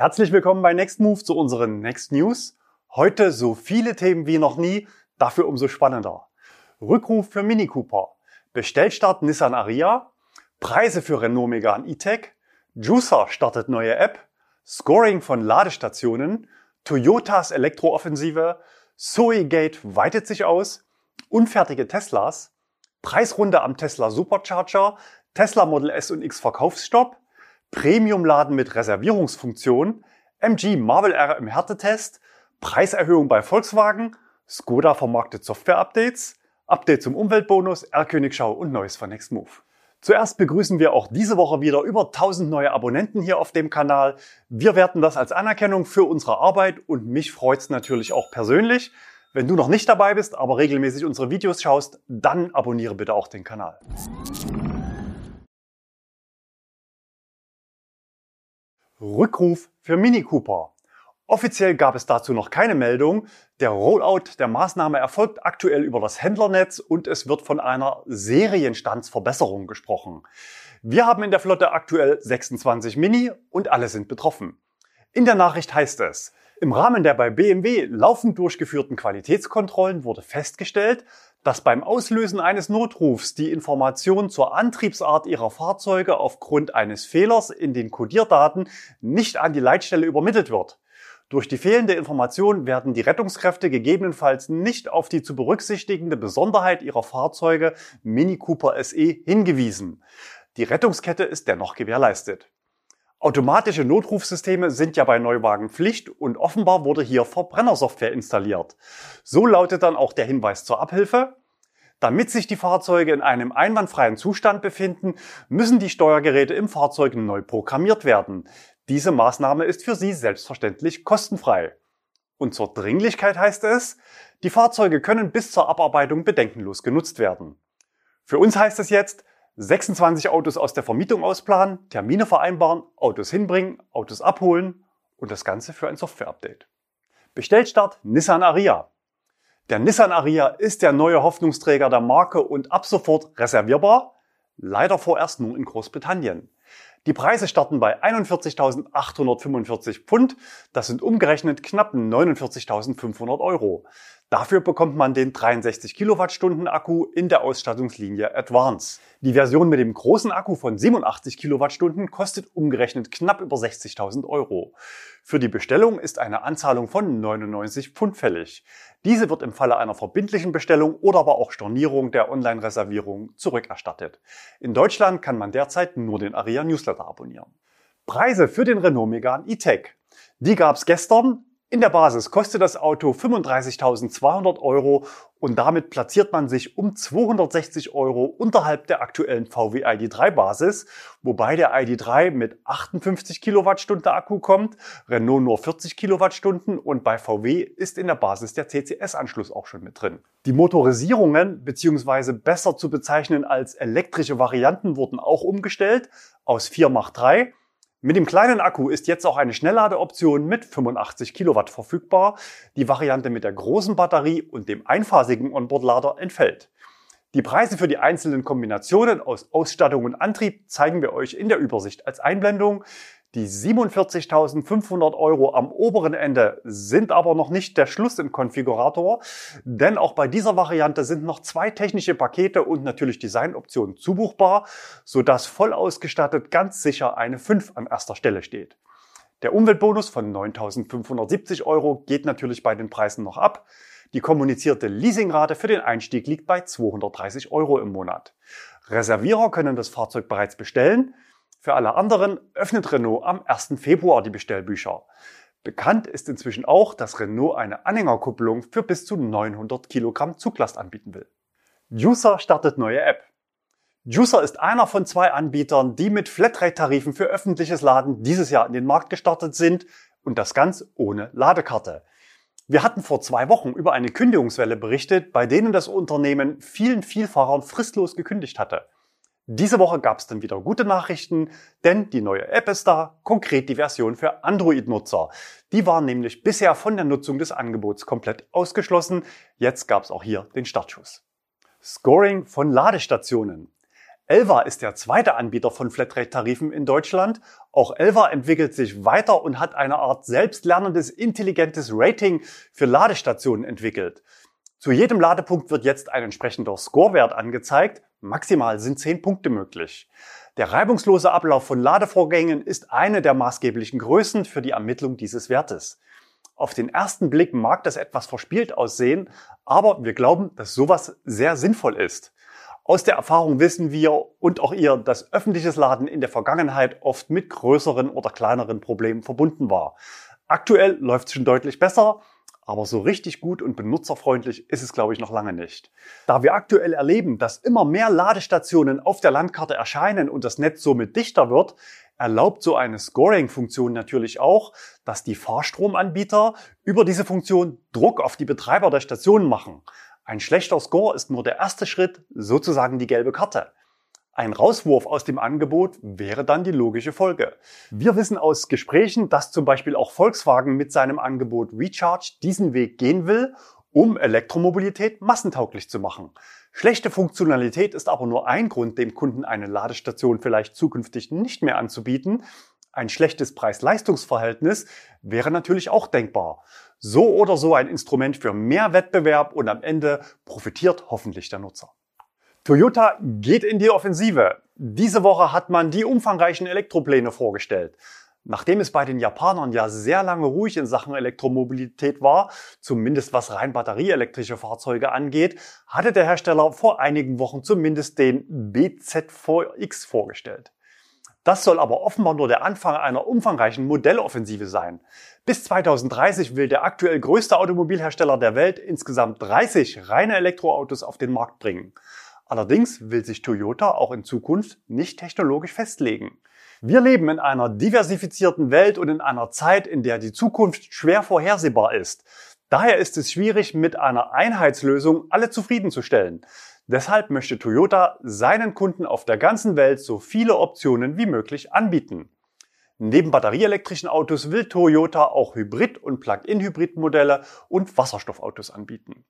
Herzlich willkommen bei Next Move zu unseren Next News. Heute so viele Themen wie noch nie, dafür umso spannender. Rückruf für Mini Cooper, Bestellstart Nissan Ariya, Preise für Renault Megane E-Tech, Juicer startet neue App, Scoring von Ladestationen, Toyotas Elektrooffensive, Zoe-Gate weitet sich aus, unfertige Teslas, Preisrunde am Tesla Supercharger, Tesla Model S und X Verkaufsstopp, Premium-Laden mit Reservierungsfunktion, MG Marvel R im Härtetest, Preiserhöhung bei Volkswagen, Skoda vermarktet Software-Updates, Update zum Umweltbonus, R-Königschau und Neues von Nextmove. Zuerst begrüßen wir auch diese Woche wieder über 1000 neue Abonnenten hier auf dem Kanal. Wir werten das als Anerkennung für unsere Arbeit und mich freut's natürlich auch persönlich. Wenn du noch nicht dabei bist, aber regelmäßig unsere Videos schaust, dann abonniere bitte auch den Kanal. Rückruf für Mini Cooper. Offiziell gab es dazu noch keine Meldung. Der Rollout der Maßnahme erfolgt aktuell über das Händlernetz und es wird von einer Serienstandsverbesserung gesprochen. Wir haben in der Flotte aktuell 26 Mini und alle sind betroffen. In der Nachricht heißt es, im Rahmen der bei BMW laufend durchgeführten Qualitätskontrollen wurde festgestellt, dass beim Auslösen eines Notrufs die Information zur Antriebsart ihrer Fahrzeuge aufgrund eines Fehlers in den Codierdaten nicht an die Leitstelle übermittelt wird. Durch die fehlende Information werden die Rettungskräfte gegebenenfalls nicht auf die zu berücksichtigende Besonderheit ihrer Fahrzeuge Mini Cooper SE hingewiesen. Die Rettungskette ist dennoch gewährleistet. Automatische Notrufsysteme sind ja bei Neuwagen Pflicht und offenbar wurde hier Verbrennersoftware installiert. So lautet dann auch der Hinweis zur Abhilfe. Damit sich die Fahrzeuge in einem einwandfreien Zustand befinden, müssen die Steuergeräte im Fahrzeug neu programmiert werden. Diese Maßnahme ist für Sie selbstverständlich kostenfrei. Und zur Dringlichkeit heißt es, die Fahrzeuge können bis zur Abarbeitung bedenkenlos genutzt werden. Für uns heißt es jetzt, 26 Autos aus der Vermietung ausplanen, Termine vereinbaren, Autos hinbringen, Autos abholen und das Ganze für ein Software-Update. Bestellstart Nissan Ariya. Der Nissan Ariya ist der neue Hoffnungsträger der Marke und ab sofort reservierbar, leider vorerst nur in Großbritannien. Die Preise starten bei 41.845 Pfund. Das sind umgerechnet knapp 49.500 Euro. Dafür bekommt man den 63 Kilowattstunden Akku in der Ausstattungslinie Advance. Die Version mit dem großen Akku von 87 Kilowattstunden kostet umgerechnet knapp über 60.000 Euro. Für die Bestellung ist eine Anzahlung von 99 Pfund fällig. Diese wird im Falle einer verbindlichen Bestellung oder aber auch Stornierung der Online-Reservierung zurückerstattet. In Deutschland kann man derzeit nur den Aria Newsletter abonnieren. Preise für den Renault Megane E-Tech. Die gab es gestern in der Basis kostet das Auto 35.200 Euro und damit platziert man sich um 260 Euro unterhalb der aktuellen VW ID3 Basis, wobei der ID3 mit 58 Kilowattstunden Akku kommt, Renault nur 40 Kilowattstunden und bei VW ist in der Basis der CCS-Anschluss auch schon mit drin. Die Motorisierungen beziehungsweise besser zu bezeichnen als elektrische Varianten wurden auch umgestellt aus 4 macht 3 mit dem kleinen Akku ist jetzt auch eine Schnellladeoption mit 85 Kilowatt verfügbar. Die Variante mit der großen Batterie und dem einphasigen Onboard-Lader entfällt. Die Preise für die einzelnen Kombinationen aus Ausstattung und Antrieb zeigen wir euch in der Übersicht als Einblendung. Die 47.500 Euro am oberen Ende sind aber noch nicht der Schluss im Konfigurator, denn auch bei dieser Variante sind noch zwei technische Pakete und natürlich Designoptionen zubuchbar, sodass voll ausgestattet ganz sicher eine 5 an erster Stelle steht. Der Umweltbonus von 9.570 Euro geht natürlich bei den Preisen noch ab. Die kommunizierte Leasingrate für den Einstieg liegt bei 230 Euro im Monat. Reservierer können das Fahrzeug bereits bestellen. Für alle anderen öffnet Renault am 1. Februar die Bestellbücher. Bekannt ist inzwischen auch, dass Renault eine Anhängerkupplung für bis zu 900 Kilogramm Zuglast anbieten will. Juicer startet neue App. Juicer ist einer von zwei Anbietern, die mit Flatrate-Tarifen für öffentliches Laden dieses Jahr in den Markt gestartet sind und das ganz ohne Ladekarte. Wir hatten vor zwei Wochen über eine Kündigungswelle berichtet, bei denen das Unternehmen vielen Vielfahrern fristlos gekündigt hatte. Diese Woche gab es dann wieder gute Nachrichten, denn die neue App ist da, konkret die Version für Android-Nutzer. Die war nämlich bisher von der Nutzung des Angebots komplett ausgeschlossen. Jetzt gab es auch hier den Startschuss. Scoring von Ladestationen. Elva ist der zweite Anbieter von Flatrate-Tarifen in Deutschland. Auch Elva entwickelt sich weiter und hat eine Art selbstlernendes, intelligentes Rating für Ladestationen entwickelt. Zu jedem Ladepunkt wird jetzt ein entsprechender Scorewert angezeigt. Maximal sind 10 Punkte möglich. Der reibungslose Ablauf von Ladevorgängen ist eine der maßgeblichen Größen für die Ermittlung dieses Wertes. Auf den ersten Blick mag das etwas verspielt aussehen, aber wir glauben, dass sowas sehr sinnvoll ist. Aus der Erfahrung wissen wir und auch ihr, dass öffentliches Laden in der Vergangenheit oft mit größeren oder kleineren Problemen verbunden war. Aktuell läuft es schon deutlich besser, aber so richtig gut und benutzerfreundlich ist es, glaube ich, noch lange nicht. Da wir aktuell erleben, dass immer mehr Ladestationen auf der Landkarte erscheinen und das Netz somit dichter wird, erlaubt so eine Scoring-Funktion natürlich auch, dass die Fahrstromanbieter über diese Funktion Druck auf die Betreiber der Stationen machen. Ein schlechter Score ist nur der erste Schritt, sozusagen die gelbe Karte. Ein Rauswurf aus dem Angebot wäre dann die logische Folge. Wir wissen aus Gesprächen, dass zum Beispiel auch Volkswagen mit seinem Angebot Recharge diesen Weg gehen will, um Elektromobilität massentauglich zu machen. Schlechte Funktionalität ist aber nur ein Grund, dem Kunden eine Ladestation vielleicht zukünftig nicht mehr anzubieten. Ein schlechtes Preis-Leistungs-Verhältnis wäre natürlich auch denkbar. So oder so ein Instrument für mehr Wettbewerb und am Ende profitiert hoffentlich der Nutzer. Toyota geht in die Offensive. Diese Woche hat man die umfangreichen Elektropläne vorgestellt. Nachdem es bei den Japanern ja sehr lange ruhig in Sachen Elektromobilität war, zumindest was rein batterieelektrische Fahrzeuge angeht, hatte der Hersteller vor einigen Wochen zumindest den BZ4X vorgestellt. Das soll aber offenbar nur der Anfang einer umfangreichen Modelloffensive sein. Bis 2030 will der aktuell größte Automobilhersteller der Welt insgesamt 30 reine Elektroautos auf den Markt bringen. Allerdings will sich Toyota auch in Zukunft nicht technologisch festlegen. Wir leben in einer diversifizierten Welt und in einer Zeit, in der die Zukunft schwer vorhersehbar ist. Daher ist es schwierig, mit einer Einheitslösung alle zufriedenzustellen. Deshalb möchte Toyota seinen Kunden auf der ganzen Welt so viele Optionen wie möglich anbieten. Neben batterieelektrischen Autos will Toyota auch Hybrid- und Plug-in-Hybrid-Modelle und Wasserstoffautos anbieten.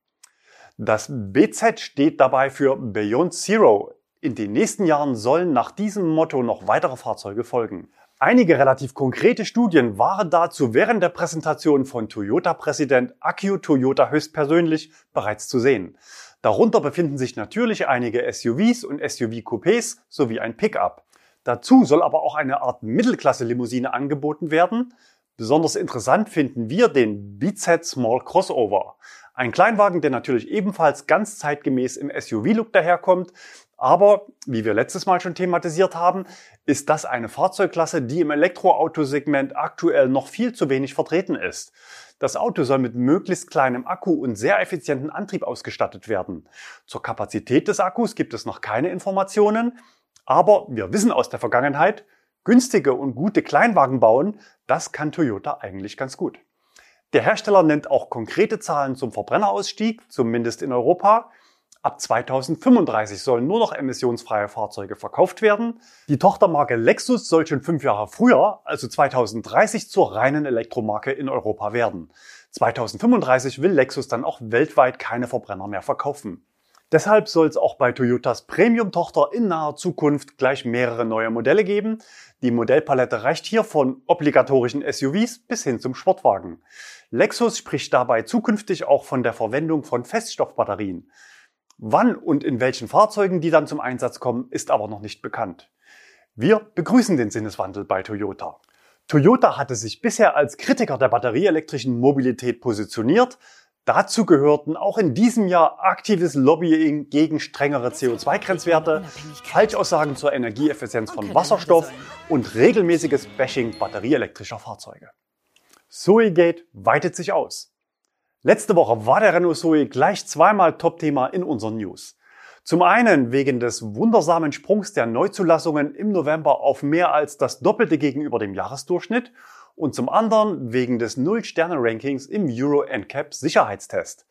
Das BZ steht dabei für Beyond Zero. In den nächsten Jahren sollen nach diesem Motto noch weitere Fahrzeuge folgen. Einige relativ konkrete Studien waren dazu während der Präsentation von Toyota-Präsident Akio Toyota höchstpersönlich bereits zu sehen. Darunter befinden sich natürlich einige SUVs und SUV-Coupés sowie ein Pickup. Dazu soll aber auch eine Art Mittelklasse-Limousine angeboten werden. Besonders interessant finden wir den BZ Small Crossover. Ein Kleinwagen, der natürlich ebenfalls ganz zeitgemäß im SUV-Look daherkommt. Aber, wie wir letztes Mal schon thematisiert haben, ist das eine Fahrzeugklasse, die im Elektroautosegment aktuell noch viel zu wenig vertreten ist. Das Auto soll mit möglichst kleinem Akku und sehr effizienten Antrieb ausgestattet werden. Zur Kapazität des Akkus gibt es noch keine Informationen, aber wir wissen aus der Vergangenheit, günstige und gute Kleinwagen bauen, das kann Toyota eigentlich ganz gut. Der Hersteller nennt auch konkrete Zahlen zum Verbrennerausstieg, zumindest in Europa. Ab 2035 sollen nur noch emissionsfreie Fahrzeuge verkauft werden. Die Tochtermarke Lexus soll schon fünf Jahre früher, also 2030, zur reinen Elektromarke in Europa werden. 2035 will Lexus dann auch weltweit keine Verbrenner mehr verkaufen. Deshalb soll es auch bei Toyotas Premium-Tochter in naher Zukunft gleich mehrere neue Modelle geben. Die Modellpalette reicht hier von obligatorischen SUVs bis hin zum Sportwagen. Lexus spricht dabei zukünftig auch von der Verwendung von Feststoffbatterien. Wann und in welchen Fahrzeugen die dann zum Einsatz kommen, ist aber noch nicht bekannt. Wir begrüßen den Sinneswandel bei Toyota. Toyota hatte sich bisher als Kritiker der batterieelektrischen Mobilität positioniert. Dazu gehörten auch in diesem Jahr aktives Lobbying gegen strengere CO2-Grenzwerte, Falschaussagen zur Energieeffizienz von Wasserstoff und regelmäßiges Bashing batterieelektrischer Fahrzeuge. Zoegate weitet sich aus. Letzte Woche war der Renault Zoe gleich zweimal Top-Thema in unseren News. Zum einen wegen des wundersamen Sprungs der Neuzulassungen im November auf mehr als das Doppelte gegenüber dem Jahresdurchschnitt und zum anderen wegen des Null-Sterne-Rankings im Euro NCAP Sicherheitstest.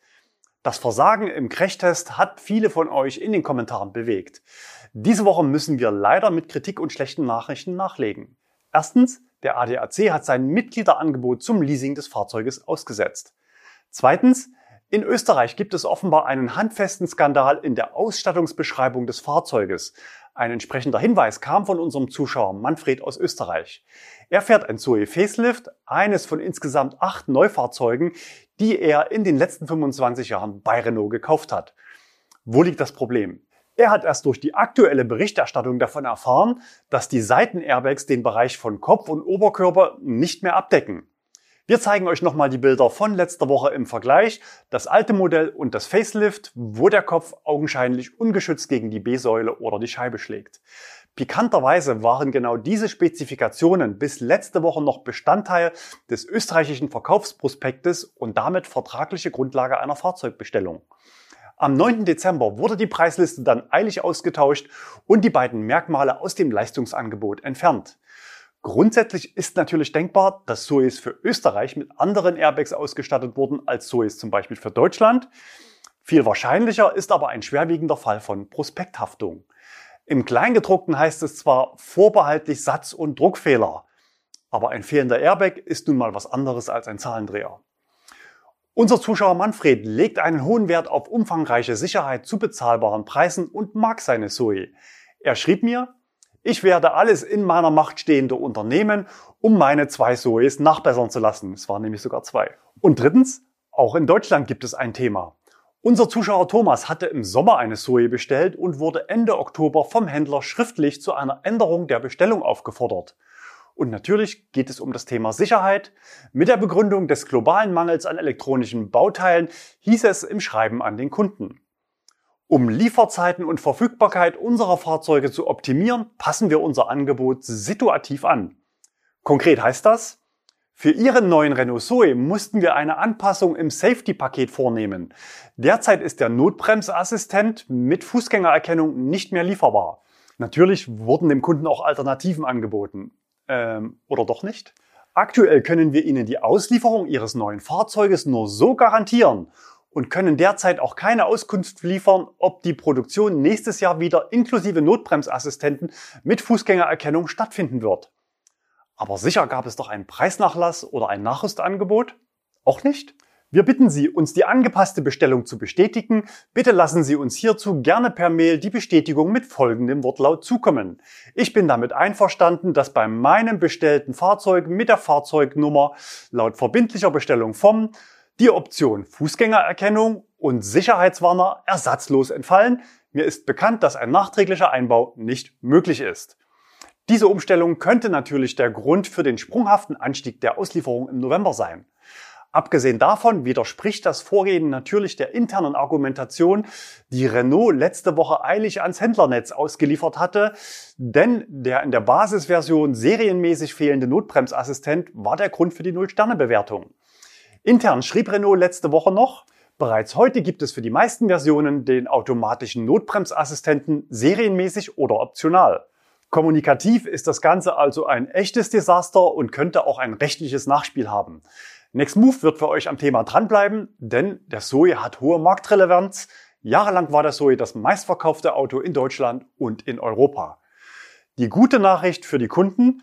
Das Versagen im Crashtest hat viele von euch in den Kommentaren bewegt. Diese Woche müssen wir leider mit Kritik und schlechten Nachrichten nachlegen. Erstens, der ADAC hat sein Mitgliederangebot zum Leasing des Fahrzeuges ausgesetzt. Zweitens, in Österreich gibt es offenbar einen handfesten Skandal in der Ausstattungsbeschreibung des Fahrzeuges. Ein entsprechender Hinweis kam von unserem Zuschauer Manfred aus Österreich. Er fährt ein Zoe Facelift, eines von insgesamt acht Neufahrzeugen, die er in den letzten 25 Jahren bei Renault gekauft hat. Wo liegt das Problem? Er hat erst durch die aktuelle Berichterstattung davon erfahren, dass die Seitenairbags den Bereich von Kopf und Oberkörper nicht mehr abdecken. Wir zeigen euch nochmal die Bilder von letzter Woche im Vergleich, das alte Modell und das Facelift, wo der Kopf augenscheinlich ungeschützt gegen die B-Säule oder die Scheibe schlägt. Pikanterweise waren genau diese Spezifikationen bis letzte Woche noch Bestandteil des österreichischen Verkaufsprospektes und damit vertragliche Grundlage einer Fahrzeugbestellung. Am 9. Dezember wurde die Preisliste dann eilig ausgetauscht und die beiden Merkmale aus dem Leistungsangebot entfernt. Grundsätzlich ist natürlich denkbar, dass Soes für Österreich mit anderen Airbags ausgestattet wurden als Soes zum Beispiel für Deutschland. Viel wahrscheinlicher ist aber ein schwerwiegender Fall von Prospekthaftung. Im Kleingedruckten heißt es zwar vorbehaltlich Satz- und Druckfehler, aber ein fehlender Airbag ist nun mal was anderes als ein Zahlendreher. Unser Zuschauer Manfred legt einen hohen Wert auf umfangreiche Sicherheit zu bezahlbaren Preisen und mag seine Zoe. Er schrieb mir, ich werde alles in meiner Macht Stehende unternehmen, um meine zwei Zoes nachbessern zu lassen. Es waren nämlich sogar zwei. Und drittens, auch in Deutschland gibt es ein Thema. Unser Zuschauer Thomas hatte im Sommer eine Zoe bestellt und wurde Ende Oktober vom Händler schriftlich zu einer Änderung der Bestellung aufgefordert. Und natürlich geht es um das Thema Sicherheit. Mit der Begründung des globalen Mangels an elektronischen Bauteilen hieß es im Schreiben an den Kunden. Um Lieferzeiten und Verfügbarkeit unserer Fahrzeuge zu optimieren, passen wir unser Angebot situativ an. Konkret heißt das, für Ihren neuen Renault Zoe mussten wir eine Anpassung im Safety-Paket vornehmen. Derzeit ist der Notbremsassistent mit Fußgängererkennung nicht mehr lieferbar. Natürlich wurden dem Kunden auch Alternativen angeboten. Ähm, oder doch nicht? Aktuell können wir Ihnen die Auslieferung Ihres neuen Fahrzeuges nur so garantieren und können derzeit auch keine Auskunft liefern, ob die Produktion nächstes Jahr wieder inklusive Notbremsassistenten mit Fußgängererkennung stattfinden wird. Aber sicher gab es doch einen Preisnachlass oder ein Nachrüstangebot? Auch nicht? Wir bitten Sie, uns die angepasste Bestellung zu bestätigen. Bitte lassen Sie uns hierzu gerne per Mail die Bestätigung mit folgendem Wortlaut zukommen. Ich bin damit einverstanden, dass bei meinem bestellten Fahrzeug mit der Fahrzeugnummer laut verbindlicher Bestellung vom die Option Fußgängererkennung und Sicherheitswarner ersatzlos entfallen. Mir ist bekannt, dass ein nachträglicher Einbau nicht möglich ist. Diese Umstellung könnte natürlich der Grund für den sprunghaften Anstieg der Auslieferung im November sein. Abgesehen davon widerspricht das Vorgehen natürlich der internen Argumentation, die Renault letzte Woche eilig ans Händlernetz ausgeliefert hatte, denn der in der Basisversion serienmäßig fehlende Notbremsassistent war der Grund für die Null-Sterne-Bewertung. Intern schrieb Renault letzte Woche noch, Bereits heute gibt es für die meisten Versionen den automatischen Notbremsassistenten serienmäßig oder optional. Kommunikativ ist das Ganze also ein echtes Desaster und könnte auch ein rechtliches Nachspiel haben. Next Move wird für euch am Thema dranbleiben, denn der Zoe hat hohe Marktrelevanz. Jahrelang war der Zoe das meistverkaufte Auto in Deutschland und in Europa. Die gute Nachricht für die Kunden,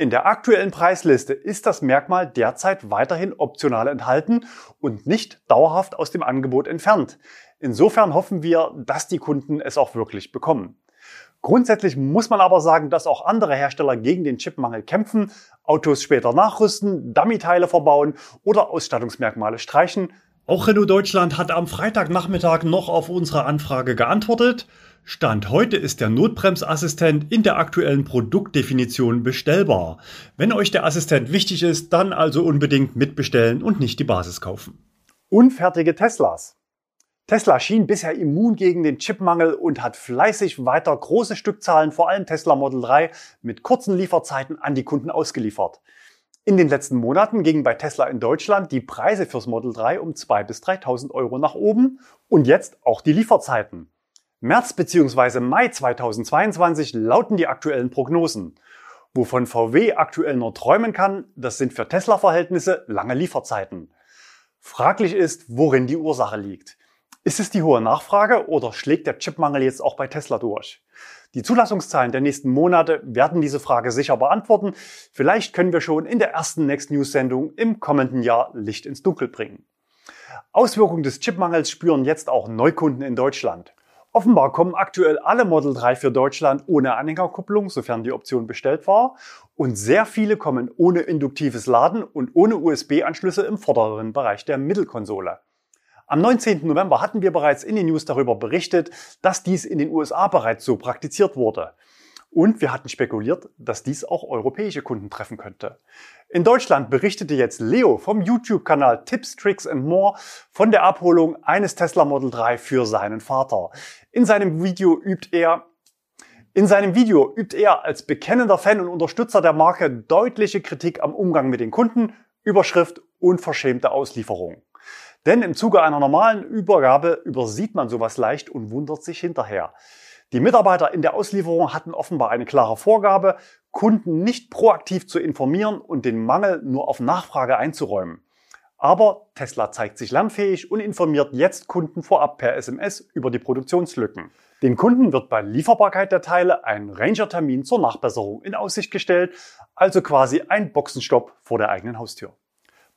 in der aktuellen Preisliste ist das Merkmal derzeit weiterhin optional enthalten und nicht dauerhaft aus dem Angebot entfernt. Insofern hoffen wir, dass die Kunden es auch wirklich bekommen. Grundsätzlich muss man aber sagen, dass auch andere Hersteller gegen den Chipmangel kämpfen, Autos später nachrüsten, Dummy-Teile verbauen oder Ausstattungsmerkmale streichen. Auch Renault Deutschland hat am Freitagnachmittag noch auf unsere Anfrage geantwortet. Stand heute ist der Notbremsassistent in der aktuellen Produktdefinition bestellbar. Wenn euch der Assistent wichtig ist, dann also unbedingt mitbestellen und nicht die Basis kaufen. Unfertige Teslas. Tesla schien bisher immun gegen den Chipmangel und hat fleißig weiter große Stückzahlen, vor allem Tesla Model 3, mit kurzen Lieferzeiten an die Kunden ausgeliefert. In den letzten Monaten gingen bei Tesla in Deutschland die Preise fürs Model 3 um 2.000 bis 3.000 Euro nach oben und jetzt auch die Lieferzeiten. März bzw. Mai 2022 lauten die aktuellen Prognosen. Wovon VW aktuell nur träumen kann, das sind für Tesla-Verhältnisse lange Lieferzeiten. Fraglich ist, worin die Ursache liegt. Ist es die hohe Nachfrage oder schlägt der Chipmangel jetzt auch bei Tesla durch? Die Zulassungszahlen der nächsten Monate werden diese Frage sicher beantworten. Vielleicht können wir schon in der ersten Next News Sendung im kommenden Jahr Licht ins Dunkel bringen. Auswirkungen des Chipmangels spüren jetzt auch Neukunden in Deutschland. Offenbar kommen aktuell alle Model 3 für Deutschland ohne Anhängerkupplung, sofern die Option bestellt war. Und sehr viele kommen ohne induktives Laden und ohne USB-Anschlüsse im vorderen Bereich der Mittelkonsole. Am 19. November hatten wir bereits in den News darüber berichtet, dass dies in den USA bereits so praktiziert wurde. Und wir hatten spekuliert, dass dies auch europäische Kunden treffen könnte. In Deutschland berichtete jetzt Leo vom YouTube-Kanal Tips, Tricks and More von der Abholung eines Tesla Model 3 für seinen Vater. In seinem Video übt er in seinem Video übt er als bekennender Fan und Unterstützer der Marke deutliche Kritik am Umgang mit den Kunden, Überschrift unverschämte Auslieferung. Denn im Zuge einer normalen Übergabe übersieht man sowas leicht und wundert sich hinterher. Die Mitarbeiter in der Auslieferung hatten offenbar eine klare Vorgabe, Kunden nicht proaktiv zu informieren und den Mangel nur auf Nachfrage einzuräumen. Aber Tesla zeigt sich lernfähig und informiert jetzt Kunden vorab per SMS über die Produktionslücken. Den Kunden wird bei Lieferbarkeit der Teile ein Ranger-Termin zur Nachbesserung in Aussicht gestellt, also quasi ein Boxenstopp vor der eigenen Haustür.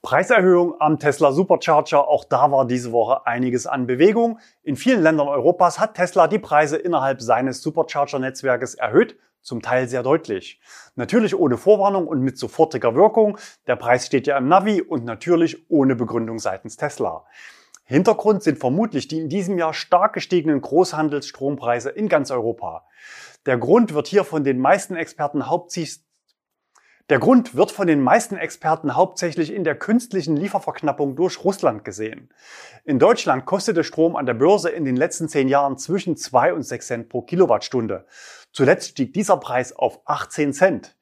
Preiserhöhung am Tesla Supercharger. Auch da war diese Woche einiges an Bewegung. In vielen Ländern Europas hat Tesla die Preise innerhalb seines Supercharger-Netzwerkes erhöht, zum Teil sehr deutlich. Natürlich ohne Vorwarnung und mit sofortiger Wirkung. Der Preis steht ja im Navi und natürlich ohne Begründung seitens Tesla. Hintergrund sind vermutlich die in diesem Jahr stark gestiegenen Großhandelsstrompreise in ganz Europa. Der Grund wird hier von den meisten Experten hauptsächlich der Grund wird von den meisten Experten hauptsächlich in der künstlichen Lieferverknappung durch Russland gesehen. In Deutschland kostete Strom an der Börse in den letzten zehn Jahren zwischen 2 und 6 Cent pro Kilowattstunde. Zuletzt stieg dieser Preis auf 18 Cent.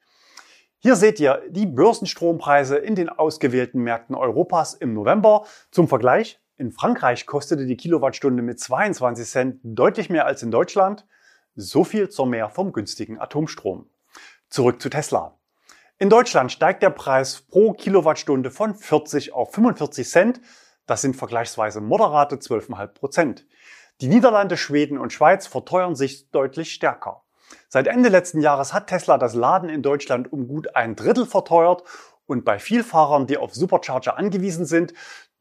Hier seht ihr die Börsenstrompreise in den ausgewählten Märkten Europas im November. Zum Vergleich, in Frankreich kostete die Kilowattstunde mit 22 Cent deutlich mehr als in Deutschland. So viel zur Mehr vom günstigen Atomstrom. Zurück zu Tesla. In Deutschland steigt der Preis pro Kilowattstunde von 40 auf 45 Cent. Das sind vergleichsweise moderate 12,5 Prozent. Die Niederlande, Schweden und Schweiz verteuern sich deutlich stärker. Seit Ende letzten Jahres hat Tesla das Laden in Deutschland um gut ein Drittel verteuert und bei Vielfahrern, die auf Supercharger angewiesen sind,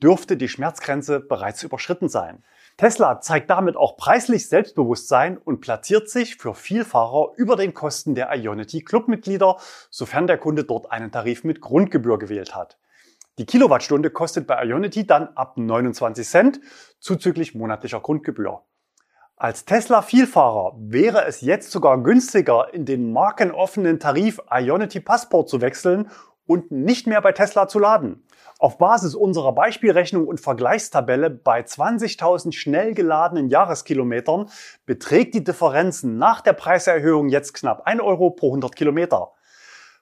dürfte die Schmerzgrenze bereits überschritten sein. Tesla zeigt damit auch preislich Selbstbewusstsein und platziert sich für Vielfahrer über den Kosten der Ionity Clubmitglieder, sofern der Kunde dort einen Tarif mit Grundgebühr gewählt hat. Die Kilowattstunde kostet bei Ionity dann ab 29 Cent zuzüglich monatlicher Grundgebühr. Als Tesla-Vielfahrer wäre es jetzt sogar günstiger, in den markenoffenen Tarif Ionity Passport zu wechseln und nicht mehr bei Tesla zu laden. Auf Basis unserer Beispielrechnung und Vergleichstabelle bei 20.000 schnell geladenen Jahreskilometern beträgt die Differenz nach der Preiserhöhung jetzt knapp 1 Euro pro 100 Kilometer.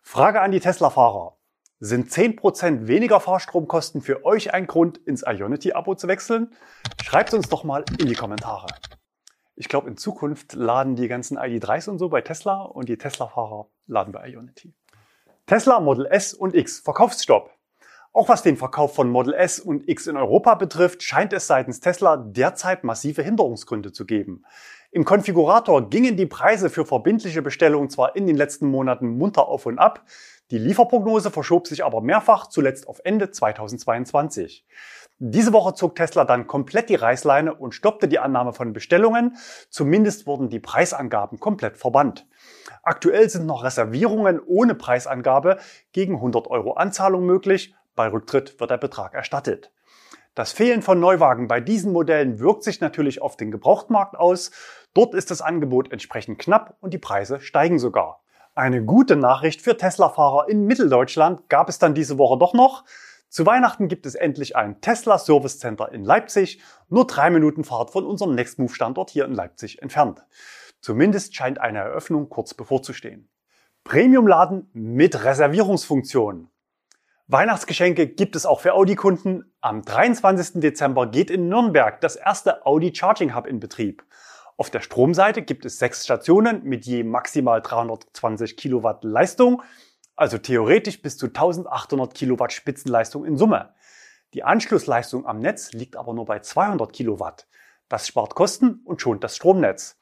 Frage an die Tesla-Fahrer. Sind 10% weniger Fahrstromkosten für euch ein Grund, ins Ionity-Abo zu wechseln? Schreibt uns doch mal in die Kommentare. Ich glaube, in Zukunft laden die ganzen ID3s und so bei Tesla und die Tesla-Fahrer laden bei Ionity. Tesla Model S und X Verkaufsstopp. Auch was den Verkauf von Model S und X in Europa betrifft, scheint es seitens Tesla derzeit massive Hinderungsgründe zu geben. Im Konfigurator gingen die Preise für verbindliche Bestellungen zwar in den letzten Monaten munter auf und ab, die Lieferprognose verschob sich aber mehrfach, zuletzt auf Ende 2022. Diese Woche zog Tesla dann komplett die Reißleine und stoppte die Annahme von Bestellungen. Zumindest wurden die Preisangaben komplett verbannt. Aktuell sind noch Reservierungen ohne Preisangabe gegen 100 Euro Anzahlung möglich. Bei Rücktritt wird der Betrag erstattet. Das Fehlen von Neuwagen bei diesen Modellen wirkt sich natürlich auf den Gebrauchtmarkt aus. Dort ist das Angebot entsprechend knapp und die Preise steigen sogar. Eine gute Nachricht für Tesla-Fahrer in Mitteldeutschland gab es dann diese Woche doch noch. Zu Weihnachten gibt es endlich ein Tesla Service Center in Leipzig, nur drei Minuten Fahrt von unserem Nextmove Standort hier in Leipzig entfernt. Zumindest scheint eine Eröffnung kurz bevorzustehen. Premiumladen mit Reservierungsfunktion. Weihnachtsgeschenke gibt es auch für Audi-Kunden. Am 23. Dezember geht in Nürnberg das erste Audi Charging Hub in Betrieb. Auf der Stromseite gibt es sechs Stationen mit je maximal 320 Kilowatt Leistung, also theoretisch bis zu 1800 Kilowatt Spitzenleistung in Summe. Die Anschlussleistung am Netz liegt aber nur bei 200 Kilowatt. Das spart Kosten und schont das Stromnetz.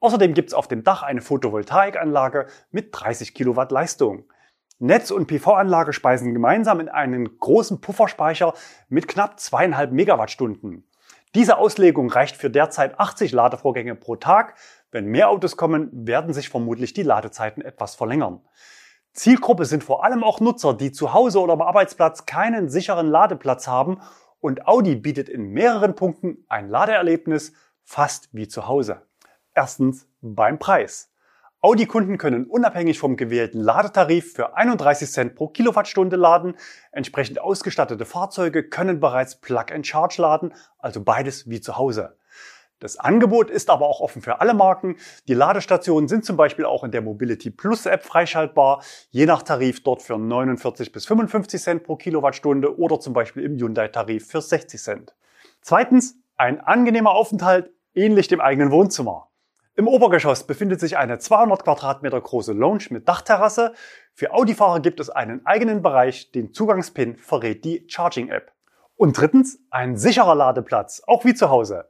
Außerdem gibt es auf dem Dach eine Photovoltaikanlage mit 30 Kilowatt Leistung. Netz und PV-Anlage speisen gemeinsam in einen großen Pufferspeicher mit knapp zweieinhalb Megawattstunden. Diese Auslegung reicht für derzeit 80 Ladevorgänge pro Tag. Wenn mehr Autos kommen, werden sich vermutlich die Ladezeiten etwas verlängern. Zielgruppe sind vor allem auch Nutzer, die zu Hause oder am Arbeitsplatz keinen sicheren Ladeplatz haben und Audi bietet in mehreren Punkten ein Ladeerlebnis fast wie zu Hause. Erstens beim Preis. Audi-Kunden können unabhängig vom gewählten Ladetarif für 31 Cent pro Kilowattstunde laden. Entsprechend ausgestattete Fahrzeuge können bereits Plug-and-Charge laden, also beides wie zu Hause. Das Angebot ist aber auch offen für alle Marken. Die Ladestationen sind zum Beispiel auch in der Mobility Plus App freischaltbar, je nach Tarif dort für 49 bis 55 Cent pro Kilowattstunde oder zum Beispiel im Hyundai-Tarif für 60 Cent. Zweitens, ein angenehmer Aufenthalt ähnlich dem eigenen Wohnzimmer. Im Obergeschoss befindet sich eine 200 Quadratmeter große Lounge mit Dachterrasse. Für Audi-Fahrer gibt es einen eigenen Bereich, den Zugangspin verrät die Charging-App. Und drittens, ein sicherer Ladeplatz, auch wie zu Hause.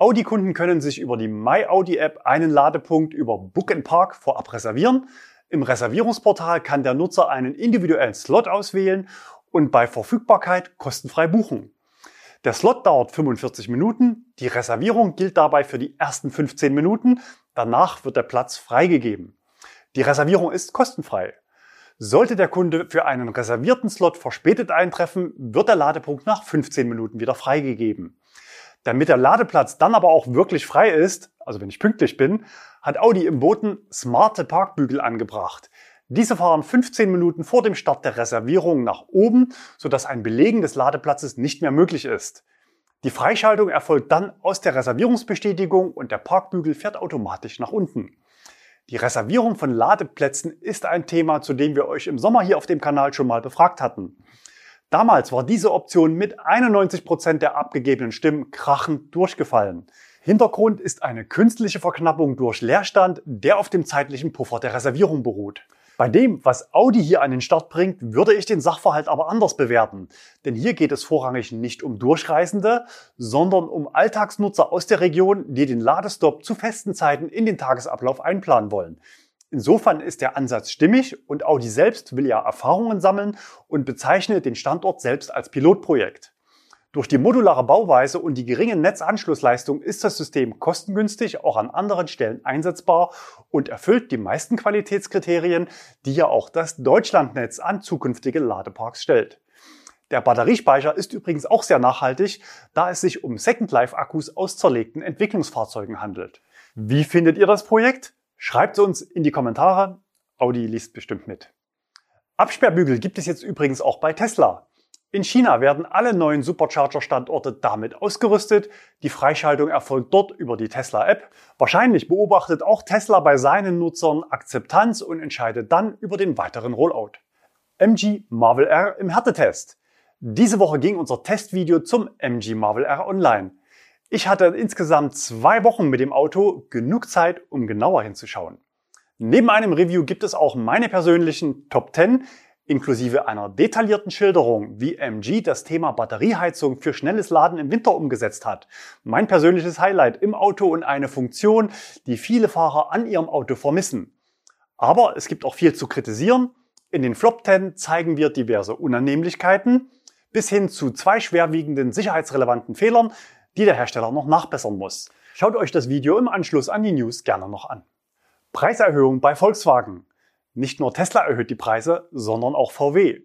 Audi-Kunden können sich über die My Audi App einen Ladepunkt über Book Park vorab reservieren. Im Reservierungsportal kann der Nutzer einen individuellen Slot auswählen und bei Verfügbarkeit kostenfrei buchen. Der Slot dauert 45 Minuten. Die Reservierung gilt dabei für die ersten 15 Minuten. Danach wird der Platz freigegeben. Die Reservierung ist kostenfrei. Sollte der Kunde für einen reservierten Slot verspätet eintreffen, wird der Ladepunkt nach 15 Minuten wieder freigegeben. Damit der Ladeplatz dann aber auch wirklich frei ist, also wenn ich pünktlich bin, hat Audi im Boten smarte Parkbügel angebracht. Diese fahren 15 Minuten vor dem Start der Reservierung nach oben, sodass ein Belegen des Ladeplatzes nicht mehr möglich ist. Die Freischaltung erfolgt dann aus der Reservierungsbestätigung und der Parkbügel fährt automatisch nach unten. Die Reservierung von Ladeplätzen ist ein Thema, zu dem wir euch im Sommer hier auf dem Kanal schon mal befragt hatten. Damals war diese Option mit 91 Prozent der abgegebenen Stimmen krachend durchgefallen. Hintergrund ist eine künstliche Verknappung durch Leerstand, der auf dem zeitlichen Puffer der Reservierung beruht. Bei dem, was Audi hier an den Start bringt, würde ich den Sachverhalt aber anders bewerten. Denn hier geht es vorrangig nicht um Durchreisende, sondern um Alltagsnutzer aus der Region, die den Ladestopp zu festen Zeiten in den Tagesablauf einplanen wollen. Insofern ist der Ansatz stimmig und Audi selbst will ja Erfahrungen sammeln und bezeichnet den Standort selbst als Pilotprojekt. Durch die modulare Bauweise und die geringe Netzanschlussleistung ist das System kostengünstig auch an anderen Stellen einsetzbar und erfüllt die meisten Qualitätskriterien, die ja auch das Deutschlandnetz an zukünftige Ladeparks stellt. Der Batteriespeicher ist übrigens auch sehr nachhaltig, da es sich um Second Life Akkus aus zerlegten Entwicklungsfahrzeugen handelt. Wie findet ihr das Projekt? Schreibt es uns in die Kommentare. Audi liest bestimmt mit. Absperrbügel gibt es jetzt übrigens auch bei Tesla. In China werden alle neuen Supercharger-Standorte damit ausgerüstet. Die Freischaltung erfolgt dort über die Tesla-App. Wahrscheinlich beobachtet auch Tesla bei seinen Nutzern Akzeptanz und entscheidet dann über den weiteren Rollout. MG Marvel R im Härtetest. Diese Woche ging unser Testvideo zum MG Marvel R online. Ich hatte insgesamt zwei Wochen mit dem Auto genug Zeit, um genauer hinzuschauen. Neben einem Review gibt es auch meine persönlichen Top 10, inklusive einer detaillierten Schilderung, wie MG das Thema Batterieheizung für schnelles Laden im Winter umgesetzt hat. Mein persönliches Highlight im Auto und eine Funktion, die viele Fahrer an ihrem Auto vermissen. Aber es gibt auch viel zu kritisieren. In den Flop 10 zeigen wir diverse Unannehmlichkeiten bis hin zu zwei schwerwiegenden sicherheitsrelevanten Fehlern, die der Hersteller noch nachbessern muss. Schaut euch das Video im Anschluss an die News gerne noch an. Preiserhöhung bei Volkswagen. Nicht nur Tesla erhöht die Preise, sondern auch VW.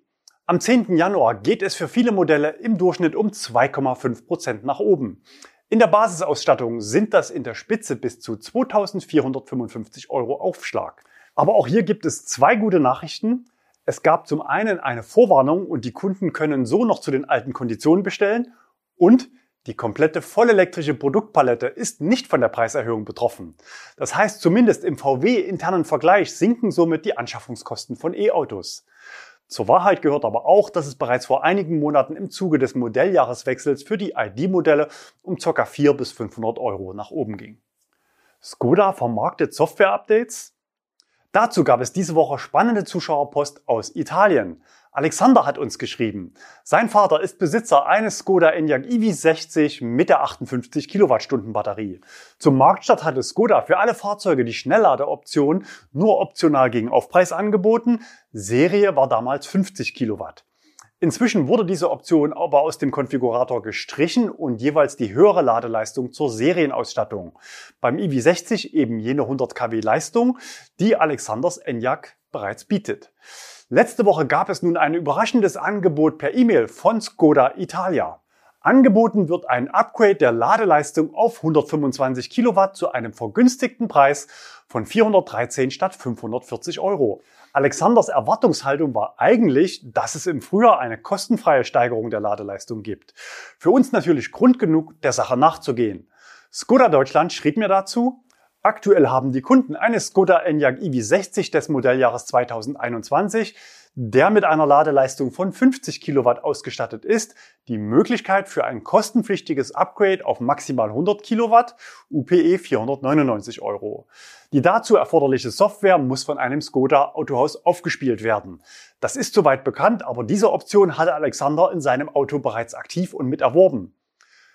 Am 10. Januar geht es für viele Modelle im Durchschnitt um 2,5 Prozent nach oben. In der Basisausstattung sind das in der Spitze bis zu 2455 Euro Aufschlag. Aber auch hier gibt es zwei gute Nachrichten. Es gab zum einen eine Vorwarnung und die Kunden können so noch zu den alten Konditionen bestellen und die komplette vollelektrische Produktpalette ist nicht von der Preiserhöhung betroffen. Das heißt, zumindest im VW-internen Vergleich sinken somit die Anschaffungskosten von E-Autos. Zur Wahrheit gehört aber auch, dass es bereits vor einigen Monaten im Zuge des Modelljahreswechsels für die ID-Modelle um ca. 400 bis 500 Euro nach oben ging. Skoda vermarktet Software-Updates? Dazu gab es diese Woche spannende Zuschauerpost aus Italien. Alexander hat uns geschrieben. Sein Vater ist Besitzer eines Skoda Enyaq EV60 mit der 58 Kilowattstunden Batterie. Zum Marktstart hatte Skoda für alle Fahrzeuge die Inzwischen wurde diese Option aber aus dem Konfigurator gestrichen und jeweils die höhere Ladeleistung zur Serienausstattung. Beim EV60 eben jene 100 kW Leistung, die Alexanders Enyaq bereits bietet. Letzte Woche gab es nun ein überraschendes Angebot per E-Mail von Skoda Italia. Angeboten wird ein Upgrade der Ladeleistung auf 125 Kilowatt zu einem vergünstigten Preis von 413 statt 540 Euro. Alexanders Erwartungshaltung war eigentlich, dass es im Frühjahr eine kostenfreie Steigerung der Ladeleistung gibt. Für uns natürlich Grund genug, der Sache nachzugehen. Skoda Deutschland schrieb mir dazu, Aktuell haben die Kunden eines Skoda Enyaq EV60 des Modelljahres 2021 der mit einer Ladeleistung von 50 Kilowatt ausgestattet ist, die Möglichkeit für ein kostenpflichtiges Upgrade auf maximal 100 Kilowatt, UPE 499 Euro. Die dazu erforderliche Software muss von einem Skoda Autohaus aufgespielt werden. Das ist soweit bekannt, aber diese Option hatte Alexander in seinem Auto bereits aktiv und mit erworben.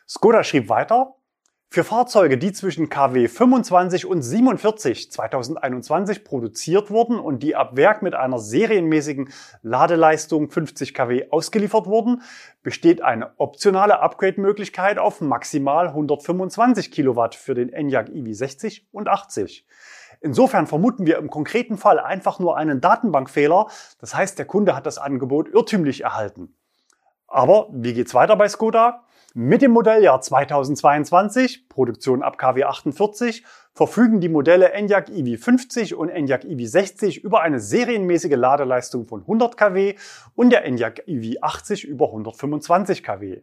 Skoda schrieb weiter, für Fahrzeuge, die zwischen KW 25 und 47 2021 produziert wurden und die ab Werk mit einer serienmäßigen Ladeleistung 50 kW ausgeliefert wurden, besteht eine optionale Upgrade-Möglichkeit auf maximal 125 Kilowatt für den Enyaq EV60 und 80. Insofern vermuten wir im konkreten Fall einfach nur einen Datenbankfehler. Das heißt, der Kunde hat das Angebot irrtümlich erhalten. Aber wie geht's weiter bei Skoda? Mit dem Modelljahr 2022, Produktion ab KW 48, verfügen die Modelle Enyaq EV50 und Enyaq EV60 über eine serienmäßige Ladeleistung von 100 kW und der Enyaq EV80 über 125 kW.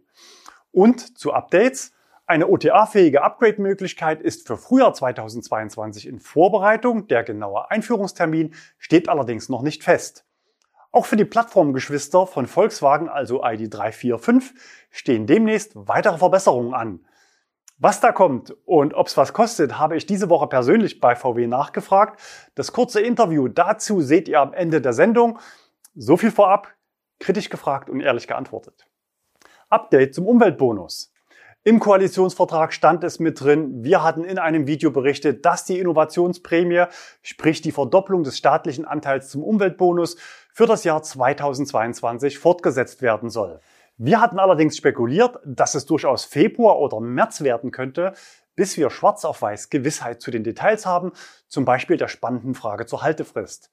Und zu Updates, eine OTA-fähige Upgrade-Möglichkeit ist für Frühjahr 2022 in Vorbereitung. Der genaue Einführungstermin steht allerdings noch nicht fest. Auch für die Plattformgeschwister von Volkswagen, also ID345, stehen demnächst weitere Verbesserungen an. Was da kommt und ob es was kostet, habe ich diese Woche persönlich bei VW nachgefragt. Das kurze Interview dazu seht ihr am Ende der Sendung. So viel vorab, kritisch gefragt und ehrlich geantwortet. Update zum Umweltbonus. Im Koalitionsvertrag stand es mit drin, wir hatten in einem Video berichtet, dass die Innovationsprämie, sprich die Verdopplung des staatlichen Anteils zum Umweltbonus für das Jahr 2022 fortgesetzt werden soll. Wir hatten allerdings spekuliert, dass es durchaus Februar oder März werden könnte, bis wir schwarz auf weiß Gewissheit zu den Details haben, zum Beispiel der spannenden Frage zur Haltefrist.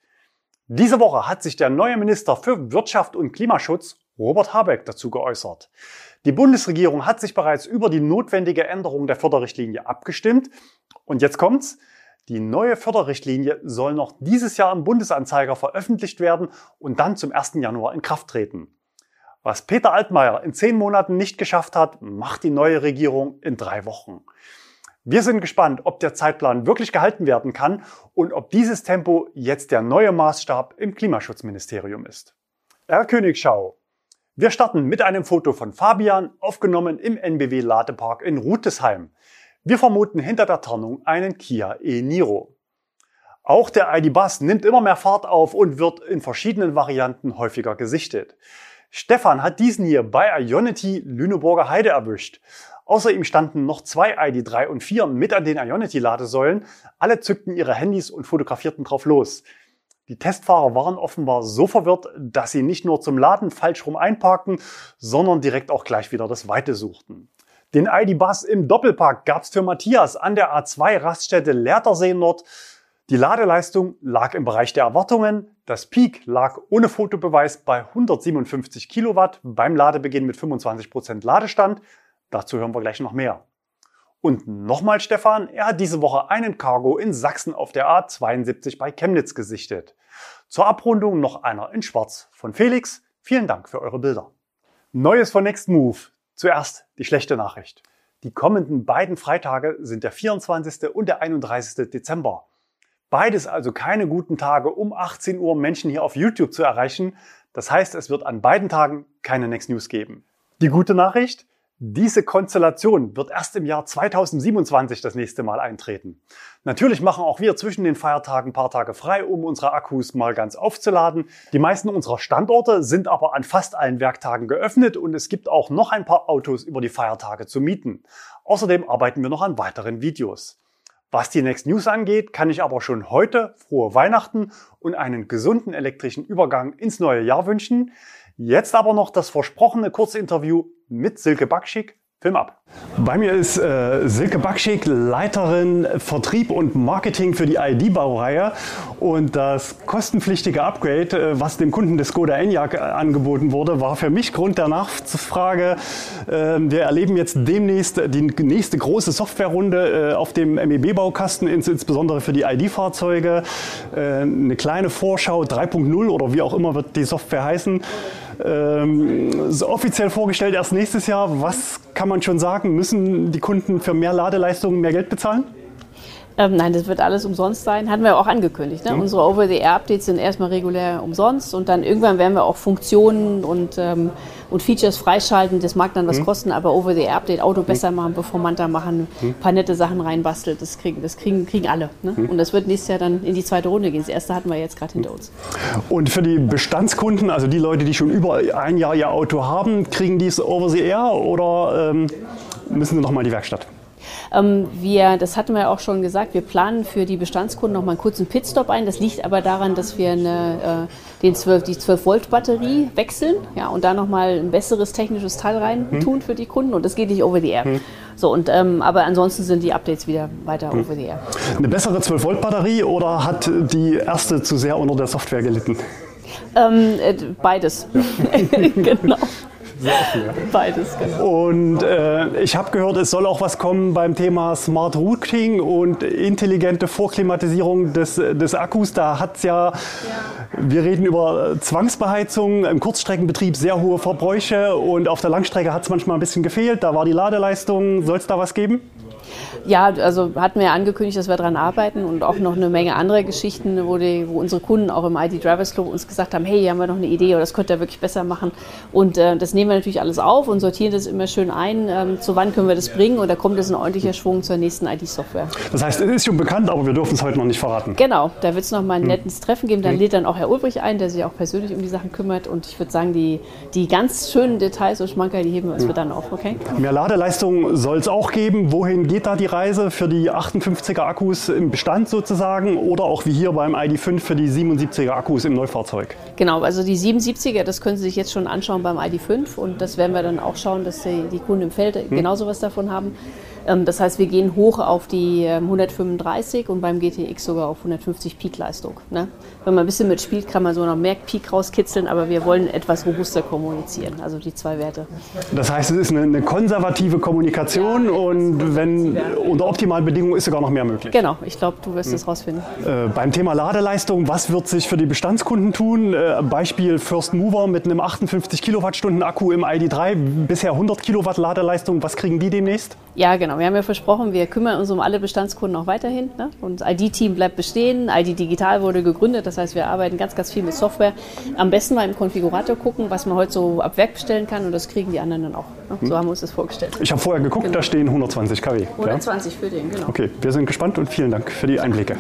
Diese Woche hat sich der neue Minister für Wirtschaft und Klimaschutz, Robert Habeck, dazu geäußert. Die Bundesregierung hat sich bereits über die notwendige Änderung der Förderrichtlinie abgestimmt. Und jetzt kommt's. Die neue Förderrichtlinie soll noch dieses Jahr im Bundesanzeiger veröffentlicht werden und dann zum 1. Januar in Kraft treten. Was Peter Altmaier in zehn Monaten nicht geschafft hat, macht die neue Regierung in drei Wochen. Wir sind gespannt, ob der Zeitplan wirklich gehalten werden kann und ob dieses Tempo jetzt der neue Maßstab im Klimaschutzministerium ist. Herr Königschau, wir starten mit einem Foto von Fabian, aufgenommen im NBW Ladepark in Rutesheim. Wir vermuten hinter der Tarnung einen Kia e-Niro. Auch der ID-Bus nimmt immer mehr Fahrt auf und wird in verschiedenen Varianten häufiger gesichtet. Stefan hat diesen hier bei Ionity Lüneburger Heide erwischt. Außer ihm standen noch zwei ID3 und 4 mit an den Ionity-Ladesäulen. Alle zückten ihre Handys und fotografierten drauf los. Die Testfahrer waren offenbar so verwirrt, dass sie nicht nur zum Laden falsch rum einparkten, sondern direkt auch gleich wieder das Weite suchten. Den ID-Bus im Doppelpark gab's für Matthias an der A2 Raststätte Leertersee Nord. Die Ladeleistung lag im Bereich der Erwartungen. Das Peak lag ohne Fotobeweis bei 157 Kilowatt beim Ladebeginn mit 25% Ladestand. Dazu hören wir gleich noch mehr. Und nochmal Stefan, er hat diese Woche einen Cargo in Sachsen auf der A72 bei Chemnitz gesichtet. Zur Abrundung noch einer in Schwarz von Felix. Vielen Dank für eure Bilder. Neues von Next Move. Zuerst die schlechte Nachricht. Die kommenden beiden Freitage sind der 24. und der 31. Dezember. Beides also keine guten Tage, um 18 Uhr Menschen hier auf YouTube zu erreichen. Das heißt, es wird an beiden Tagen keine Next News geben. Die gute Nachricht? Diese Konstellation wird erst im Jahr 2027 das nächste Mal eintreten. Natürlich machen auch wir zwischen den Feiertagen ein paar Tage frei, um unsere Akkus mal ganz aufzuladen. Die meisten unserer Standorte sind aber an fast allen Werktagen geöffnet und es gibt auch noch ein paar Autos über die Feiertage zu mieten. Außerdem arbeiten wir noch an weiteren Videos. Was die Next News angeht, kann ich aber schon heute frohe Weihnachten und einen gesunden elektrischen Übergang ins neue Jahr wünschen. Jetzt aber noch das versprochene Kurzinterview mit Silke Backschick Film ab. Bei mir ist äh, Silke Backschick, Leiterin Vertrieb und Marketing für die ID-Baureihe. Und das kostenpflichtige Upgrade, äh, was dem Kunden des Skoda Enyaq äh, angeboten wurde, war für mich Grund der Nachfrage. Äh, wir erleben jetzt demnächst die nächste große Softwarerunde äh, auf dem MEB-Baukasten, ins, insbesondere für die ID-Fahrzeuge. Äh, eine kleine Vorschau 3.0 oder wie auch immer wird die Software heißen ähm, so offiziell vorgestellt erst nächstes Jahr. Was kann man schon sagen? Müssen die Kunden für mehr Ladeleistungen mehr Geld bezahlen? Ähm, nein, das wird alles umsonst sein. Hatten wir auch angekündigt. Ne? Mhm. Unsere Over-the-Air-Updates sind erstmal regulär umsonst und dann irgendwann werden wir auch Funktionen und, ähm, und Features freischalten. Das mag dann was mhm. kosten, aber Over-the-Air-Update Auto mhm. besser machen, performanter machen, ein mhm. paar nette Sachen reinbasteln. Das kriegen, das kriegen, kriegen alle. Ne? Mhm. Und das wird nächstes Jahr dann in die zweite Runde gehen. Das erste hatten wir jetzt gerade hinter uns. Und für die Bestandskunden, also die Leute, die schon über ein Jahr ihr Auto haben, kriegen die es Over-the-Air oder ähm, müssen sie nochmal in die Werkstatt? Ähm, wir, das hatten wir auch schon gesagt, wir planen für die Bestandskunden noch mal einen kurzen Pitstop ein. Das liegt aber daran, dass wir eine, äh, den 12, die 12-Volt-Batterie wechseln ja, und da noch mal ein besseres technisches Teil rein hm. tun für die Kunden. Und das geht nicht over the air. Hm. So, und, ähm, aber ansonsten sind die Updates wieder weiter hm. over the air. Eine bessere 12-Volt-Batterie oder hat die erste zu sehr unter der Software gelitten? Ähm, äh, beides. Ja. genau. Beides, genau. Und äh, ich habe gehört, es soll auch was kommen beim Thema Smart Routing und intelligente Vorklimatisierung des, des Akkus. Da hat es ja, ja, wir reden über Zwangsbeheizung, im Kurzstreckenbetrieb sehr hohe Verbräuche und auf der Langstrecke hat es manchmal ein bisschen gefehlt. Da war die Ladeleistung. Soll es da was geben? Ja, also hatten wir ja angekündigt, dass wir daran arbeiten und auch noch eine Menge andere Geschichten, wo, die, wo unsere Kunden auch im ID Drivers Club uns gesagt haben, hey, hier haben wir noch eine Idee oder das könnte ihr wirklich besser machen. Und äh, das nehmen wir natürlich alles auf und sortieren das immer schön ein, ähm, zu wann können wir das bringen und da kommt es ein ordentlicher Schwung zur nächsten ID-Software. Das heißt, es ist schon bekannt, aber wir dürfen es heute noch nicht verraten. Genau, da wird es noch mal ein hm. nettes Treffen geben. Dann hm. lädt dann auch Herr Ulbrich ein, der sich auch persönlich um die Sachen kümmert und ich würde sagen, die, die ganz schönen Details und Schmankerl, die heben wir uns hm. dann auf, okay? Mehr Ladeleistung soll es auch geben. Wohin geht da die Reise für die 58er Akkus im Bestand sozusagen oder auch wie hier beim ID5 für die 77er Akkus im Neufahrzeug? Genau, also die 77er, das können Sie sich jetzt schon anschauen beim ID5 und das werden wir dann auch schauen, dass die, die Kunden im Feld hm. genauso was davon haben. Ähm, das heißt, wir gehen hoch auf die 135 ähm, und beim GTX sogar auf 150 Peak-Leistung. Ne? Wenn man ein bisschen mitspielt, kann man so noch mehr Peak rauskitzeln, aber wir wollen etwas robuster kommunizieren, also die zwei Werte. Das heißt, es ist eine, eine konservative Kommunikation ja, und wenn unter optimalen Bedingungen ist sogar noch mehr möglich. Genau, ich glaube, du wirst es hm. rausfinden. Äh, beim Thema Ladeleistung, was wird sich für die Bestandskunden tun? Äh, Beispiel First Mover mit einem 58 Kilowattstunden Akku im ID3, bisher 100 Kilowatt Ladeleistung, was kriegen die demnächst? Ja, genau. Wir haben ja versprochen, wir kümmern uns um alle Bestandskunden auch weiterhin. Ne? Und das ID-Team bleibt bestehen. ID Digital wurde gegründet. Das heißt, wir arbeiten ganz, ganz viel mit Software. Am besten mal im Konfigurator gucken, was man heute so ab Werk bestellen kann. Und das kriegen die anderen dann auch. Ne? So hm. haben wir uns das vorgestellt. Ich habe vorher geguckt, genau. da stehen 120 kW. 120 ja? für den, genau. Okay, wir sind gespannt und vielen Dank für die Einblicke.